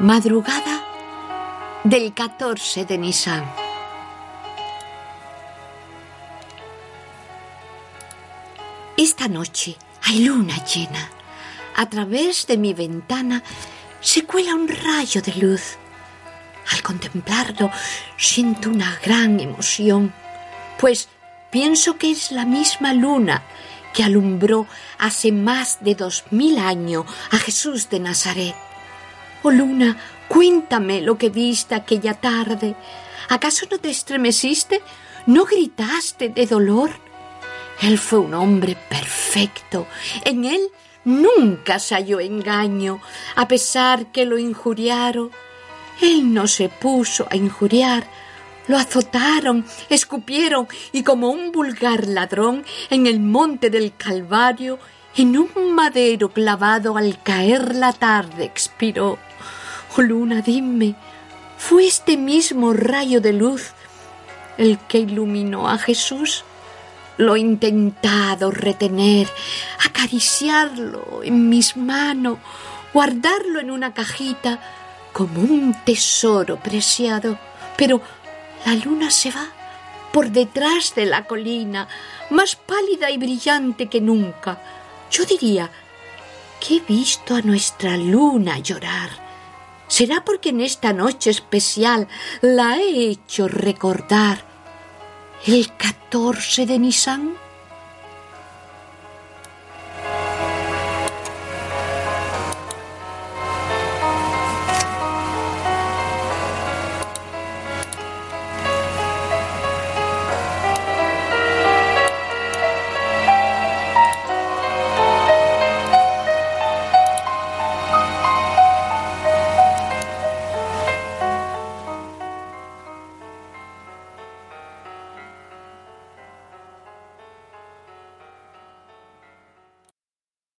Madrugada del 14 de Nisan. Esta noche hay luna llena. A través de mi ventana se cuela un rayo de luz. Al contemplarlo siento una gran emoción, pues pienso que es la misma luna que alumbró hace más de dos mil años a Jesús de Nazaret. Oh luna, cuéntame lo que viste aquella tarde. ¿Acaso no te estremeciste? ¿No gritaste de dolor? Él fue un hombre perfecto. En él nunca se halló engaño, a pesar que lo injuriaron. Él no se puso a injuriar. Lo azotaron, escupieron y como un vulgar ladrón en el monte del Calvario, en un madero clavado al caer la tarde expiró. Oh luna, dime, ¿fue este mismo rayo de luz el que iluminó a Jesús? Lo he intentado retener, acariciarlo en mis manos, guardarlo en una cajita como un tesoro preciado, pero la luna se va por detrás de la colina, más pálida y brillante que nunca. Yo diría que he visto a nuestra luna llorar ¿Será porque en esta noche especial la he hecho recordar el 14 de Nisan?